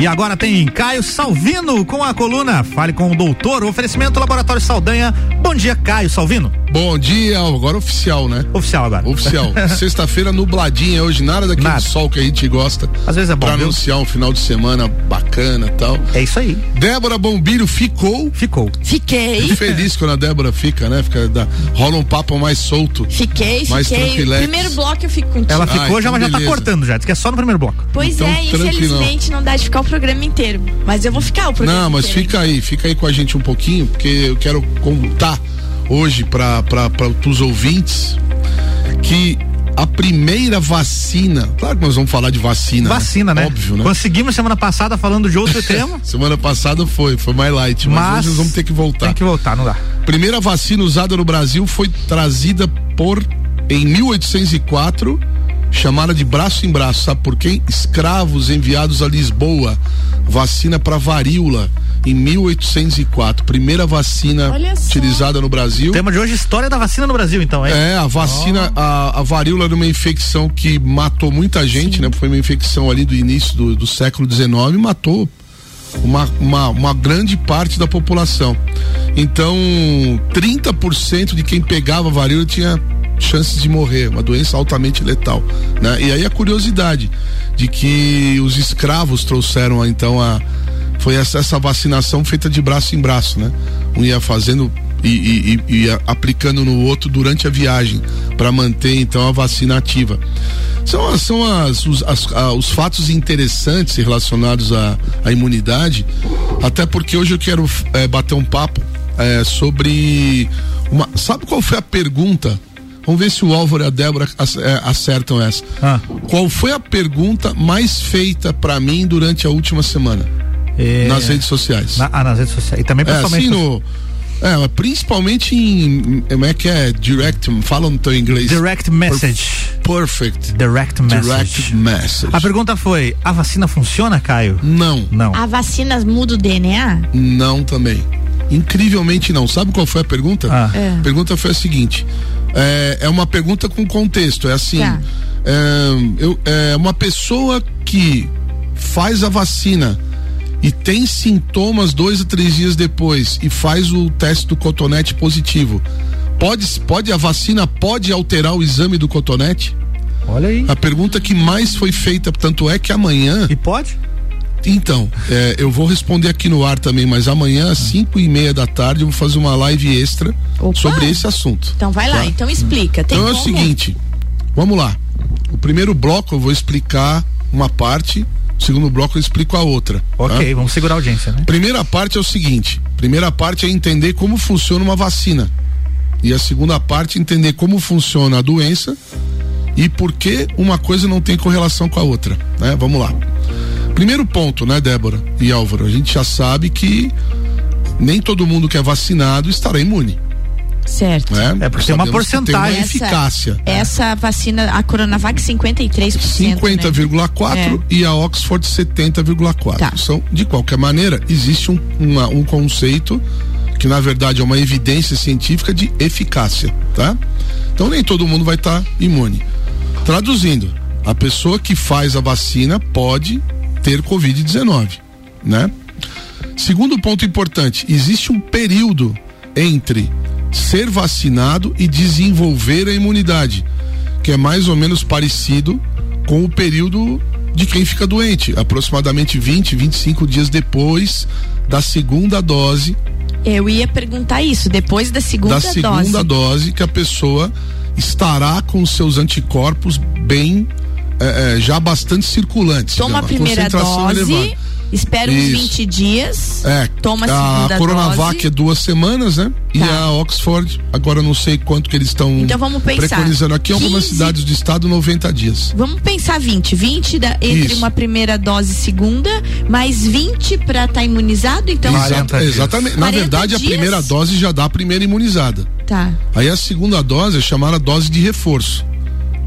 E agora tem Caio Salvino com a coluna Fale com o Doutor, oferecimento Laboratório Saldanha. Bom dia, Caio Salvino. Bom dia, agora oficial, né? Oficial agora. Oficial. Sexta-feira nubladinha hoje, nada daquele nada. sol que a gente gosta. Às vezes é bom. Pra viu? anunciar um final de semana bacana e tal. É isso aí. Débora Bombilho ficou. Ficou. Fiquei. Fico feliz quando a Débora fica, né? Fica, dá, rola um papo mais solto. Fiquei, mais fiquei. Tranquilex. Primeiro bloco eu fico contigo. Ela ficou Ai, já, então mas beleza. já tá cortando já. Diz que é só no primeiro bloco. Pois então, é, infelizmente não dá de ficar o programa inteiro. Mas eu vou ficar o programa Não, mas inteiro. fica aí, fica aí com a gente um pouquinho, porque eu quero contar hoje para os ouvintes que a primeira vacina, claro que nós vamos falar de vacina. Né? Vacina, né? né? Óbvio, né? Conseguimos semana passada falando de outro tema. semana passada foi, foi mais light, mas, mas hoje vamos ter que voltar. Tem que voltar, não dá. Primeira vacina usada no Brasil foi trazida por em 1804 chamada de braço em braço, sabe por quem? Escravos enviados a Lisboa, vacina para varíola em 1804, primeira vacina utilizada no Brasil. O tema de hoje história da vacina no Brasil, então, é? É, a vacina, oh. a, a, varíola era uma infecção que matou muita gente, Sim. né? Foi uma infecção ali do início do, do século XIX, matou uma, uma, uma grande parte da população. Então, 30% de quem pegava varíola tinha chances de morrer, uma doença altamente letal, né? E aí a curiosidade de que os escravos trouxeram então a foi essa, essa vacinação feita de braço em braço, né? Um ia fazendo e, e, e, aplicando no outro durante a viagem para manter então a vacina ativa. São, são as, os, as, os fatos interessantes relacionados à, à imunidade, até porque hoje eu quero é, bater um papo é, sobre uma. Sabe qual foi a pergunta Vamos ver se o Álvaro e a Débora é, acertam essa. Ah. Qual foi a pergunta mais feita para mim durante a última semana? É... Nas redes sociais. Na, ah, nas redes sociais. E também pessoalmente. É, assim, no, é, principalmente em. Como é que é? Direct. Fala no teu inglês. Direct message. Perfect. Direct message. Direct message. A pergunta foi: a vacina funciona, Caio? Não. Não. A vacina muda o DNA? Não também. Incrivelmente não. Sabe qual foi a pergunta? Ah. É. A pergunta foi a seguinte: é, é uma pergunta com contexto. É assim: tá. é, eu, é uma pessoa que faz a vacina e tem sintomas dois a três dias depois e faz o teste do cotonete positivo, pode, pode a vacina pode alterar o exame do cotonete? Olha aí. A pergunta que mais foi feita, tanto é que amanhã. E pode? Então, é, eu vou responder aqui no ar também, mas amanhã às 5 e meia da tarde eu vou fazer uma live extra Opa. sobre esse assunto. Então vai lá, tá? então explica. Tem então como? é o seguinte, vamos lá. O primeiro bloco eu vou explicar uma parte, segundo bloco eu explico a outra. Ok, tá? vamos segurar a audiência, né? Primeira parte é o seguinte: primeira parte é entender como funciona uma vacina. E a segunda parte é entender como funciona a doença e por que uma coisa não tem correlação com a outra. Né? Vamos lá. Primeiro ponto, né, Débora e Álvaro? A gente já sabe que nem todo mundo que é vacinado estará imune. Certo. É, é porque tem uma porcentagem. Tem uma eficácia. Essa vacina, a Coronavac 53%. 50,4% né? é. e a Oxford 70,4%. Tá. São, de qualquer maneira, existe um, uma, um conceito que na verdade é uma evidência científica de eficácia, tá? Então nem todo mundo vai estar tá imune. Traduzindo, a pessoa que faz a vacina pode ter Covid-19, né? Segundo ponto importante, existe um período entre ser vacinado e desenvolver a imunidade, que é mais ou menos parecido com o período de quem fica doente, aproximadamente 20, 25 dias depois da segunda dose. Eu ia perguntar isso, depois da segunda dose. Da segunda dose, dose que a pessoa estará com seus anticorpos bem é, já bastante circulantes. Toma a primeira dose. Elevada. Espera uns 20 dias. É. Toma a segunda a Coronavac dose. é duas semanas, né? Tá. E a Oxford, agora não sei quanto que eles estão então vamos pensar, preconizando aqui, 15, algumas cidades do estado, 90 dias. Vamos pensar 20. 20 da, entre Isso. uma primeira dose e segunda, mais 20 para estar tá imunizado, então. Exata, exatamente. Na verdade, dias. a primeira dose já dá a primeira imunizada. Tá. Aí a segunda dose é chamada dose de reforço.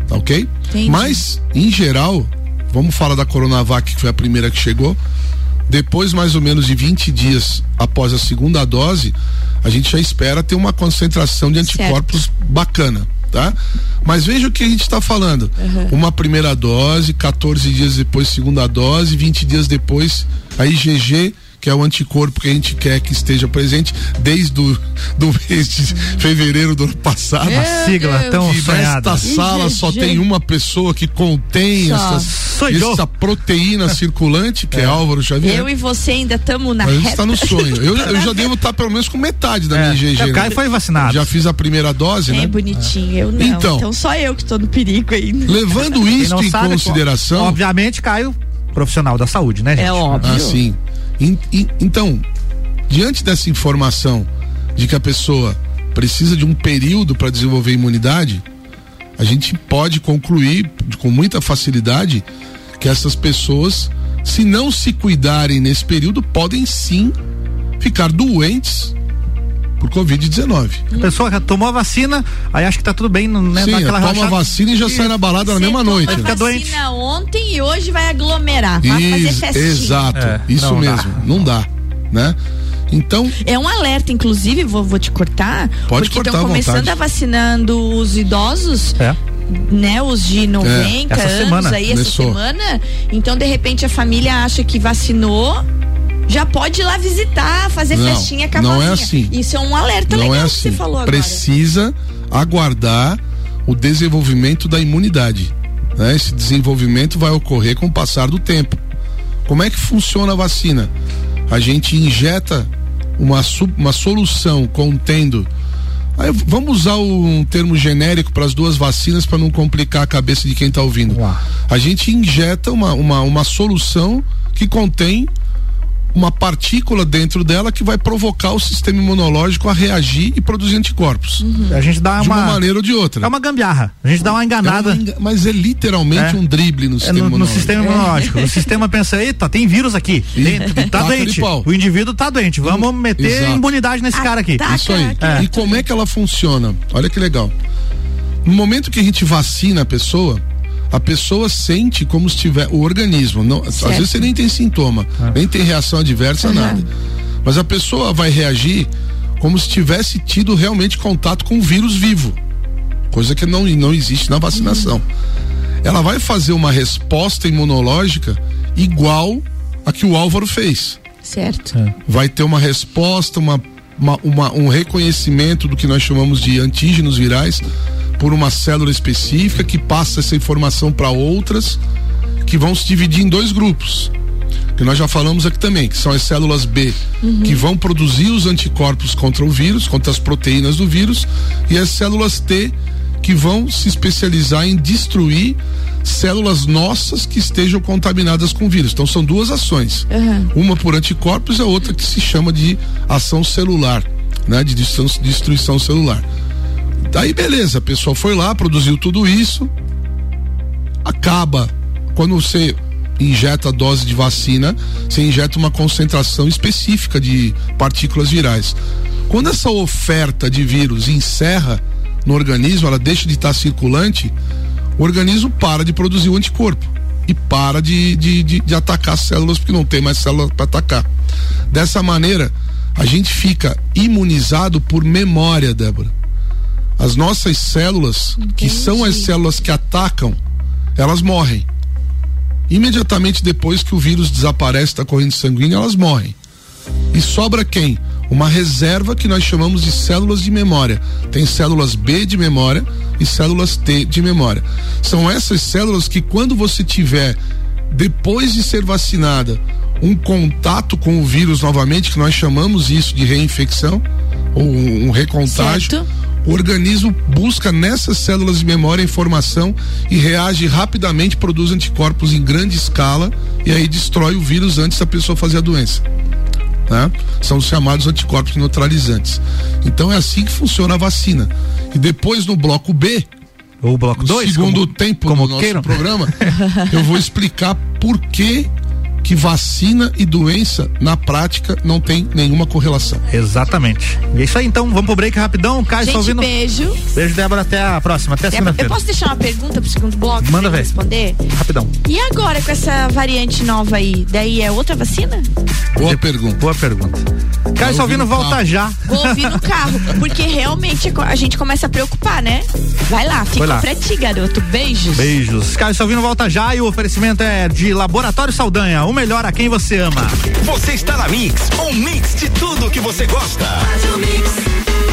Tá ok? Entendi. Mas, em geral, vamos falar da Coronavac, que foi a primeira que chegou. Depois, mais ou menos de 20 dias após a segunda dose, a gente já espera ter uma concentração de anticorpos certo. bacana. tá? Mas veja o que a gente está falando. Uhum. Uma primeira dose, 14 dias depois, segunda dose, 20 dias depois, a IgG que é o anticorpo que a gente quer que esteja presente desde do, do mês de fevereiro do ano passado. Meu a sigla Deus. tão sonhada. Nesta sala só tem uma pessoa que contém essas, essa proteína circulante, que é. é. Álvaro Xavier. Eu e você ainda estamos na A gente está no sonho. Eu, eu, já devo estar pelo menos com metade da é. minha IgG. O Caio né? foi vacinado. Já fiz a primeira dose, é né? É bonitinho, eu não. Então, então só eu que estou no perigo ainda. Levando isso em sabe, consideração. Obviamente, Caio, profissional da saúde, né, gente? É óbvio. Assim. Então, diante dessa informação de que a pessoa precisa de um período para desenvolver imunidade, a gente pode concluir com muita facilidade que essas pessoas, se não se cuidarem nesse período, podem sim ficar doentes por Covid-19. A pessoa já tomou a vacina, aí acha que tá tudo bem, né? Sim, toma rachada. a vacina e já sai na balada na mesma noite. Vai ficar doente. vacina ontem e hoje vai aglomerar, vai Is, fazer festinha. Exato, é, isso não mesmo, dá. não dá, né? Então. É um alerta, inclusive, vou, vou te cortar. Pode porque estão começando a vacinando os idosos. É. Né, os de 90 é. anos semana. aí, Começou. essa semana. Então, de repente, a família acha que vacinou já pode ir lá visitar, fazer não, festinha com a Não é assim. Isso é um alerta não legal é assim. que você falou agora. Precisa aguardar o desenvolvimento da imunidade. Né? Esse desenvolvimento vai ocorrer com o passar do tempo. Como é que funciona a vacina? A gente injeta uma, uma solução contendo. Aí, vamos usar um termo genérico para as duas vacinas para não complicar a cabeça de quem está ouvindo. Uau. A gente injeta uma, uma, uma solução que contém uma partícula dentro dela que vai provocar o sistema imunológico a reagir e produzir anticorpos. Uhum. A gente dá de uma, uma maneira ou de outra. É uma gambiarra. A gente dá uma enganada. É uma mas é literalmente é. um drible no sistema é no, imunológico. No sistema imunológico. o sistema pensa, eita, tem vírus aqui. Tem, tá doente. O indivíduo tá doente. Vamos hum, meter Exato. imunidade nesse cara aqui. Isso aí. É. E como é que ela funciona? Olha que legal. No momento que a gente vacina a pessoa, a pessoa sente como se tiver o organismo. Não, às vezes você nem tem sintoma, ah. nem tem reação adversa, uhum. nada. Mas a pessoa vai reagir como se tivesse tido realmente contato com o vírus vivo, coisa que não, não existe na vacinação. Uhum. Ela vai fazer uma resposta imunológica igual a que o Álvaro fez. Certo. É. Vai ter uma resposta, uma, uma, uma, um reconhecimento do que nós chamamos de antígenos virais por uma célula específica que passa essa informação para outras que vão se dividir em dois grupos. Que nós já falamos aqui também, que são as células B, uhum. que vão produzir os anticorpos contra o vírus, contra as proteínas do vírus, e as células T, que vão se especializar em destruir células nossas que estejam contaminadas com vírus. Então são duas ações. Uhum. Uma por anticorpos e a outra que se chama de ação celular, né? De destruição, destruição celular. Daí beleza, a pessoa foi lá, produziu tudo isso, acaba quando você injeta a dose de vacina, você injeta uma concentração específica de partículas virais. Quando essa oferta de vírus encerra no organismo, ela deixa de estar circulante, o organismo para de produzir o anticorpo e para de, de, de, de atacar as células, porque não tem mais células para atacar. Dessa maneira, a gente fica imunizado por memória, Débora. As nossas células, Entendi. que são as células que atacam, elas morrem. Imediatamente depois que o vírus desaparece da corrente sanguínea, elas morrem. E sobra quem? Uma reserva que nós chamamos de células de memória. Tem células B de memória e células T de memória. São essas células que, quando você tiver, depois de ser vacinada, um contato com o vírus novamente, que nós chamamos isso de reinfecção, ou um, recontágio. Certo o organismo busca nessas células de memória informação e reage rapidamente, produz anticorpos em grande escala e aí destrói o vírus antes da pessoa fazer a doença. Né? São os chamados anticorpos neutralizantes. Então é assim que funciona a vacina. E depois no bloco B, o bloco 2, segundo como, tempo como do nosso programa, eu vou explicar por que que vacina e doença, na prática, não tem nenhuma correlação. Exatamente. E é isso aí, então. Vamos pro break rapidão. Caio, Gente, ouvindo. beijo. Beijo, Débora. Até a próxima. Até segunda-feira. Eu posso deixar uma pergunta pro segundo bloco? Manda ver. responder? Rapidão. E agora com essa variante nova aí? Daí é outra vacina? Boa pergunta. Boa pergunta. Caio Salvino volta já. Vou ouvir no carro, porque realmente a gente começa a preocupar, né? Vai lá, fica lá. pra ti, garoto. Beijos. Beijos. Caio Salvino volta já e o oferecimento é de Laboratório Saldanha, o melhor a quem você ama. Você está na Mix, um mix de tudo que você gosta. Faz o mix.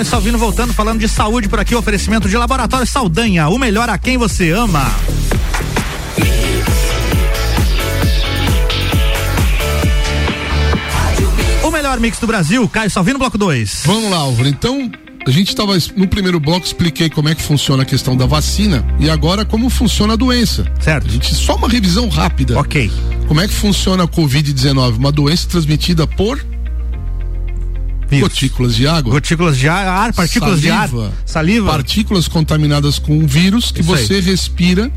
Caio Salvino voltando, falando de saúde por aqui, oferecimento de Laboratório Saldanha, o melhor a quem você ama. O melhor mix do Brasil, Caio Salvino, bloco 2. Vamos lá, Álvaro. Então, a gente estava no primeiro bloco expliquei como é que funciona a questão da vacina e agora como funciona a doença. Certo. A gente só uma revisão rápida. OK. Como é que funciona a COVID-19? Uma doença transmitida por Vírus. Gotículas de água. Gotículas de ar, partículas saliva, de ar. Saliva. Partículas contaminadas com um vírus que Isso você aí. respira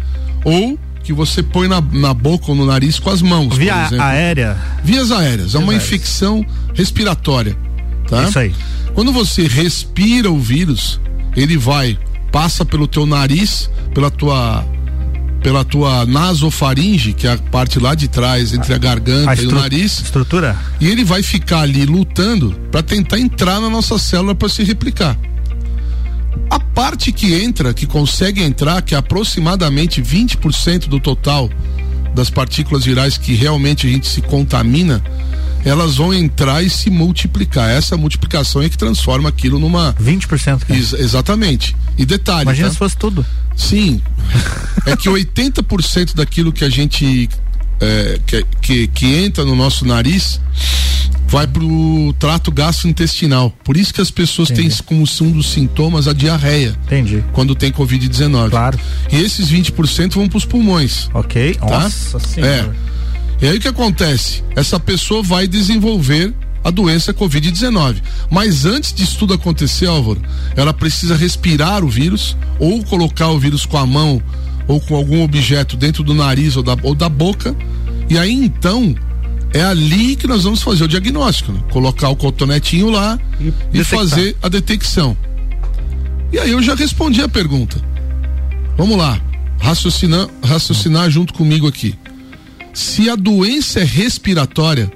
ou que você põe na, na boca ou no nariz com as mãos. Via aérea. Vias aéreas. É uma infecção respiratória. Tá? Isso aí. Quando você respira o vírus, ele vai, passa pelo teu nariz, pela tua pela tua nasofaringe, que é a parte lá de trás, entre a garganta a e o nariz. Estrutura? E ele vai ficar ali lutando para tentar entrar na nossa célula para se replicar. A parte que entra, que consegue entrar, que é aproximadamente 20% do total das partículas virais que realmente a gente se contamina, elas vão entrar e se multiplicar. Essa multiplicação é que transforma aquilo numa 20%. Ex exatamente. E detalhe, Imagina tá? se fosse tudo. Sim. é que 80% daquilo que a gente é, que, que, que entra no nosso nariz vai pro trato gastrointestinal. Por isso que as pessoas Entendi. têm como um dos sintomas a diarreia. Entendi. Quando tem Covid-19. Claro. E esses 20% vão pros pulmões. Ok. Tá? Nossa senhora. É. E aí o que acontece? Essa pessoa vai desenvolver a doença Covid-19. Mas antes disso tudo acontecer, Álvaro, ela precisa respirar o vírus ou colocar o vírus com a mão ou com algum objeto dentro do nariz ou da, ou da boca. E aí então é ali que nós vamos fazer o diagnóstico, né? colocar o cotonetinho lá e, e fazer a detecção. E aí eu já respondi a pergunta. Vamos lá, raciocinar, raciocinar junto comigo aqui. Se a doença é respiratória,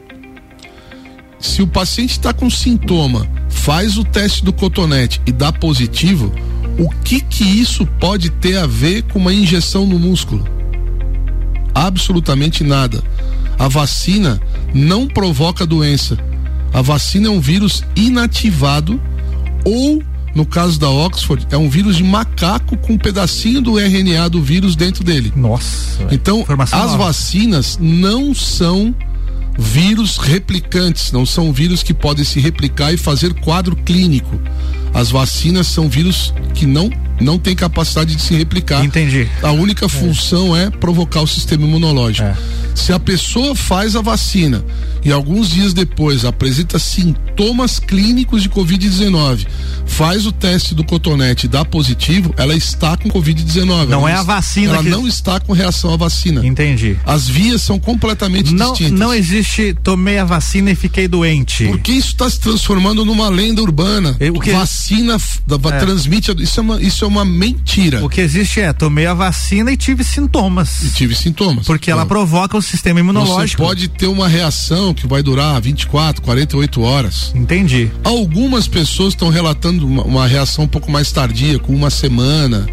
se o paciente está com sintoma, faz o teste do cotonete e dá positivo, o que que isso pode ter a ver com uma injeção no músculo? Absolutamente nada. A vacina não provoca doença. A vacina é um vírus inativado ou no caso da Oxford, é um vírus de macaco com um pedacinho do RNA do vírus dentro dele. Nossa. Então, as nova. vacinas não são vírus replicantes, não são vírus que podem se replicar e fazer quadro clínico. As vacinas são vírus que não não tem capacidade de se replicar. Entendi. A única é. função é provocar o sistema imunológico. É. Se a pessoa faz a vacina e alguns dias depois apresenta sintomas clínicos de Covid-19, faz o teste do cotonete e dá positivo, ela está com Covid-19. Não ela é a vacina. Ela que... não está com reação à vacina. Entendi. As vias são completamente não, distintas. Não existe tomei a vacina e fiquei doente. Porque isso está se transformando numa lenda urbana. O que... Vacina é. transmite. Isso é, uma, isso é uma mentira. O que existe é tomei a vacina e tive sintomas. E tive sintomas. Porque ela provoca o sistema imunológico. Você pode ter uma reação que vai durar 24, 48 horas. Entendi. Algumas pessoas estão relatando uma, uma, reação um pouco mais tardia, com uma semana.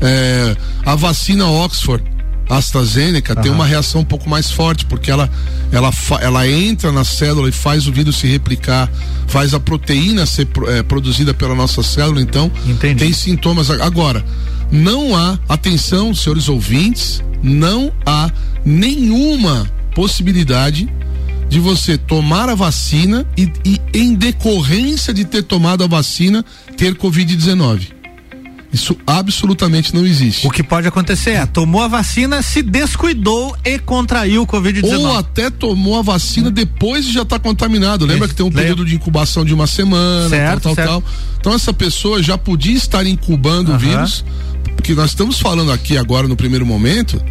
É, a vacina Oxford AstraZeneca tem uma reação um pouco mais forte, porque ela, ela, ela entra na célula e faz o vírus se replicar, faz a proteína ser é, produzida pela nossa célula, então Entendi. tem sintomas. Agora, não há, atenção, senhores ouvintes, não há nenhuma possibilidade de você tomar a vacina e, e em decorrência de ter tomado a vacina, ter Covid-19. Isso absolutamente não existe. O que pode acontecer é, tomou a vacina, se descuidou e contraiu o Covid-19. Ou até tomou a vacina depois de já estar tá contaminado. Lembra que tem um período de incubação de uma semana, certo, tal, tal, certo. tal. Então essa pessoa já podia estar incubando uhum. o vírus, porque nós estamos falando aqui agora no primeiro momento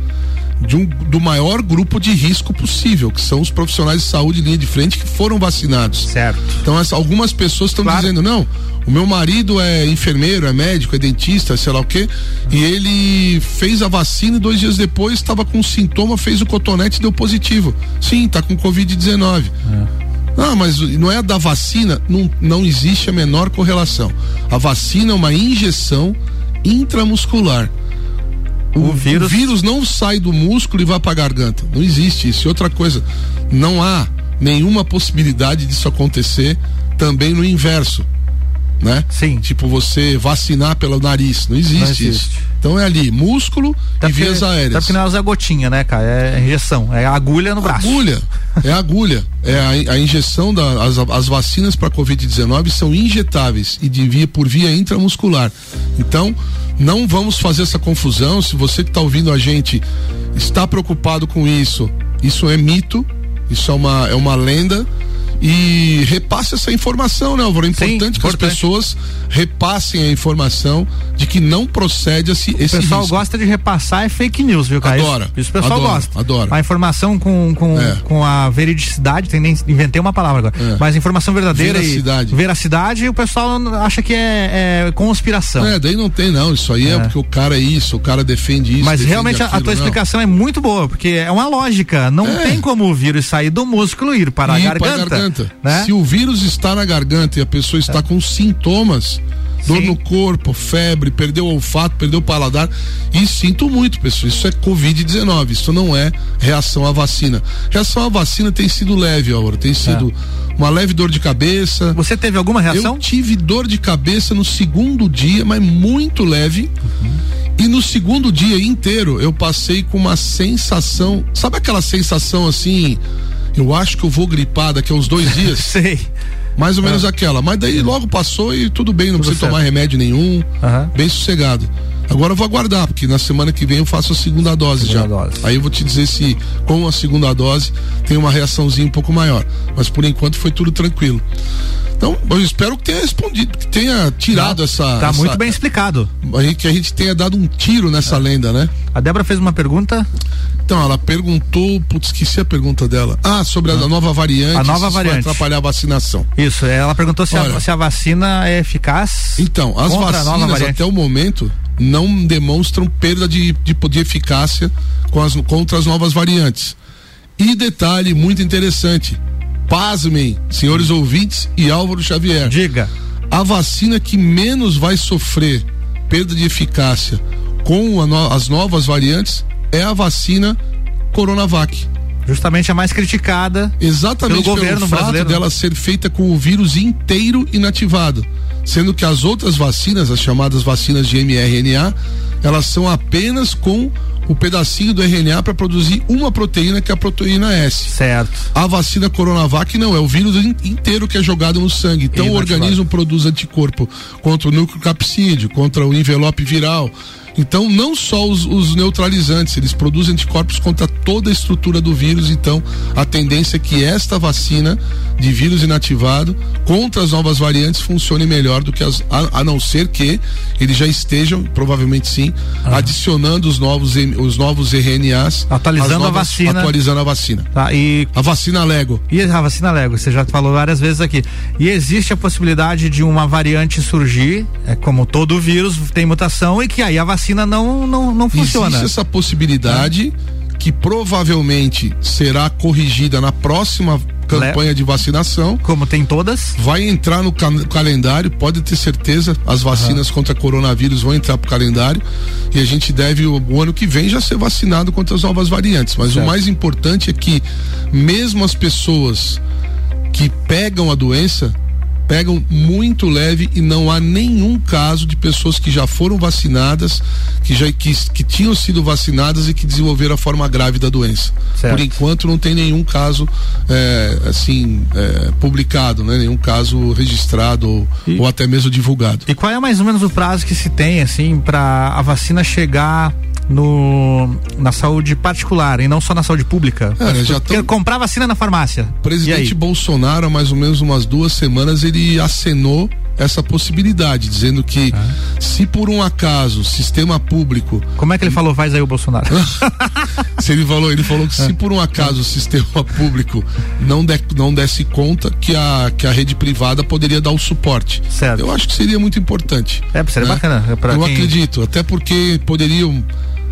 de um, do maior grupo de risco possível, que são os profissionais de saúde linha de frente que foram vacinados. Certo. Então essa, algumas pessoas estão claro. dizendo, não, o meu marido é enfermeiro, é médico, é dentista, sei lá o quê, e ele fez a vacina e dois dias depois estava com sintoma, fez o cotonete e deu positivo. Sim, tá com Covid-19. É. Não, mas não é da vacina, não, não existe a menor correlação. A vacina é uma injeção intramuscular. O, o, vírus... o vírus não sai do músculo e vai para a garganta. Não existe isso. E outra coisa, não há nenhuma possibilidade disso acontecer também no inverso né? Sim. Tipo você vacinar pelo nariz, não existe, não existe. isso. Então é ali, músculo tá e vias aéreas. Tá porque não é gotinha, né, cara? É injeção, é agulha no braço. Agulha, é agulha. É a, a injeção das da, as vacinas para Covid-19 são injetáveis e de via por via intramuscular. Então, não vamos fazer essa confusão. Se você que está ouvindo a gente está preocupado com isso, isso é mito, isso é uma, é uma lenda e repasse essa informação, né, Álvaro? É importante Sim, que importante. as pessoas repassem a informação de que não procede esse, esse O pessoal risco. gosta de repassar é fake news, viu, cara? Adora. Isso, isso o pessoal adora, gosta. Adora. A informação com, com, é. com a veridicidade, tem, nem, inventei uma palavra agora, é. mas informação verdadeira veracidade. e veracidade, o pessoal acha que é, é, conspiração. É, daí não tem não, isso aí é. é porque o cara é isso, o cara defende isso. Mas defende realmente aquilo, a, tua não. explicação é muito boa, porque é uma lógica, não é. tem como o vírus sair do músculo e ir para a garganta. garganta. Né? Se o vírus está na garganta e a pessoa está é. com sintomas, dor Sim. no corpo, febre, perdeu o olfato, perdeu o paladar. E sinto muito, pessoal. Isso é Covid-19. Isso não é reação à vacina. Reação à vacina tem sido leve, agora. Tem sido é. uma leve dor de cabeça. Você teve alguma reação? Eu tive dor de cabeça no segundo dia, mas muito leve. Uhum. E no segundo dia inteiro eu passei com uma sensação. Sabe aquela sensação assim? Eu acho que eu vou gripar daqui a uns dois dias. Sei. Mais ou menos ah. aquela. Mas daí logo passou e tudo bem, não precisa tomar remédio nenhum. Bem sossegado. Agora eu vou aguardar, porque na semana que vem eu faço a segunda dose segunda já. Dose. Aí eu vou te dizer se com a segunda dose tem uma reaçãozinha um pouco maior. Mas por enquanto foi tudo tranquilo. Então, eu espero que tenha respondido, que tenha tirado Não, essa. Tá essa, muito bem explicado. Que a gente tenha dado um tiro nessa é. lenda, né? A Débora fez uma pergunta. Então, ela perguntou, putz, esqueci a pergunta dela. Ah, sobre a, a nova variante. A nova variante. Vai atrapalhar a vacinação. Isso, ela perguntou se, Olha, a, se a vacina é eficaz. Então, as vacinas até o momento não demonstram perda de, de, de eficácia com as, contra as novas variantes. E detalhe muito interessante: pasmem, senhores ouvintes e Álvaro Xavier. Diga. A vacina que menos vai sofrer perda de eficácia com no, as novas variantes é a vacina Coronavac. Justamente a mais criticada. Exatamente pelo, governo fato brasileiro. dela ser feita com o vírus inteiro inativado, sendo que as outras vacinas, as chamadas vacinas de mRNA, elas são apenas com o pedacinho do RNA para produzir uma proteína que é a proteína S. Certo. A vacina Coronavac não, é o vírus inteiro que é jogado no sangue. Então o organismo produz anticorpo contra o núcleo capsídeo, contra o envelope viral Então, não só os, os, neutralizantes, eles produzem anticorpos contra toda a estrutura do vírus. Então, a tendência é que esta vacina de vírus inativado contra as novas variantes funcione melhor do que as, a, a não ser que eles já estejam, provavelmente sim, ah. adicionando os novos, os novos RNAs. Atualizando novas, a vacina. Atualizando a vacina. Tá, e a vacina Lego. E a vacina Lego, você já falou várias vezes aqui. E existe a possibilidade de uma variante surgir, é como todo vírus tem mutação e que aí a vacina não não, não funciona. Existe essa possibilidade é. que provavelmente será corrigida na próxima campanha de vacinação. Como tem todas. Vai entrar no calendário, pode ter certeza, as vacinas uhum. contra coronavírus vão entrar pro calendário e a gente deve o, o ano que vem já ser vacinado contra as novas variantes. Mas certo. o mais importante é que mesmo as pessoas que pegam a doença pegam muito leve e não há nenhum caso de pessoas que já foram vacinadas, que já que, que tinham sido vacinadas e que desenvolveram a forma grave da doença. Certo. Por enquanto não tem nenhum caso é, assim é, publicado, né? Nenhum caso registrado ou, e, ou até mesmo divulgado. E qual é mais ou menos o prazo que se tem assim para a vacina chegar no, na saúde particular e não só na saúde pública. É, já tão... Comprar vacina na farmácia. Presidente Bolsonaro, há mais ou menos umas duas semanas, ele acenou essa possibilidade, dizendo que ah. se por um acaso o sistema público. Como é que ele falou, faz aí o Bolsonaro? se ele falou, ele falou que se por um acaso o sistema público não, de, não desse conta, que a, que a rede privada poderia dar o suporte. Certo. Eu acho que seria muito importante. É, seria né? bacana. É Eu quem... acredito, até porque poderiam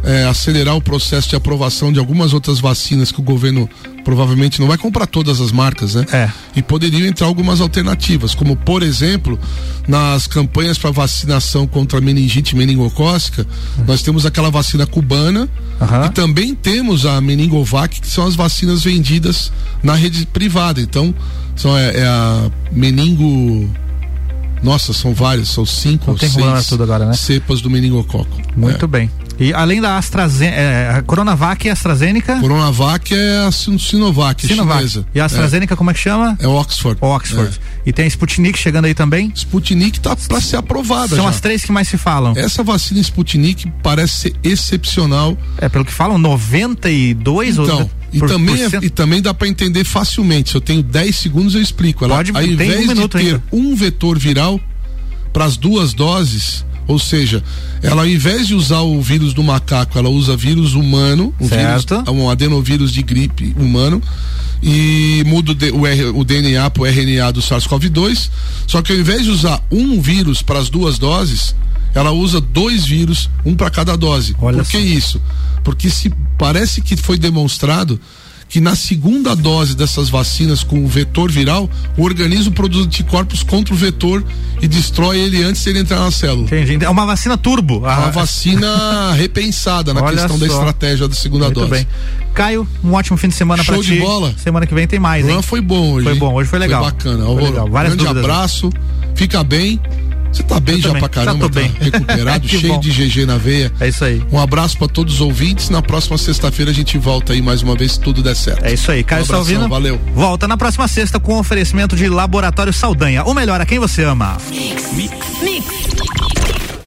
é, acelerar o processo de aprovação de algumas outras vacinas que o governo provavelmente não vai comprar todas as marcas, né? É. E poderiam entrar algumas alternativas, como por exemplo, nas campanhas para vacinação contra meningite meningocócica, uhum. nós temos aquela vacina cubana uhum. e também temos a meningovac, que são as vacinas vendidas na rede privada. Então, são, é, é a meningo nossa, são várias, são cinco ou seis agora, né? cepas do meningococo. Muito é. bem. E além da AstraZeneca, é, a Coronavac e a AstraZeneca? Coronavac é a Sinovac, Sinovac. Chinesa. E a AstraZeneca, é. como é que chama? É Oxford. Oxford. É. E tem a Sputnik chegando aí também? Sputnik tá para ser aprovada São já. as três que mais se falam. Essa vacina Sputnik parece ser excepcional. É, pelo que falam, 92 então, ou... E por, também, por é, e também dá para entender facilmente. Se eu tenho 10 segundos, eu explico. Ela, Pode, ao invés um de ter ainda. um vetor viral para as duas doses, ou seja, ela ao invés de usar o vírus do macaco, ela usa vírus humano, um, certo. vírus, um adenovírus de gripe humano e muda o, R, o DNA para o RNA do SARS-CoV-2. Só que ao invés de usar um vírus para as duas doses, ela usa dois vírus, um para cada dose. Olha Por que só. isso? Porque se parece que foi demonstrado que na segunda dose dessas vacinas com o vetor viral, o organismo produz anticorpos contra o vetor e destrói ele antes de ele entrar na célula. Entendi. É uma vacina turbo. É uma vacina repensada na Olha questão só. da estratégia da segunda Muito dose. Bem. Caio, um ótimo fim de semana para ti. Show de bola. Semana que vem tem mais, hein? foi bom hoje. Foi bom, hoje foi legal. Foi bacana. Foi legal. Várias grande dúvidas. abraço. Fica bem. Você tá bem eu já também. pra caramba, já tá bem. recuperado, cheio bom. de GG na veia. É isso aí. Um abraço para todos os ouvintes. Na próxima sexta-feira a gente volta aí mais uma vez se tudo der certo. É isso aí. Caio um Salvino. Valeu. Volta na próxima sexta com oferecimento de Laboratório Saldanha. O melhor a quem você ama. Mix. Mix. Mix.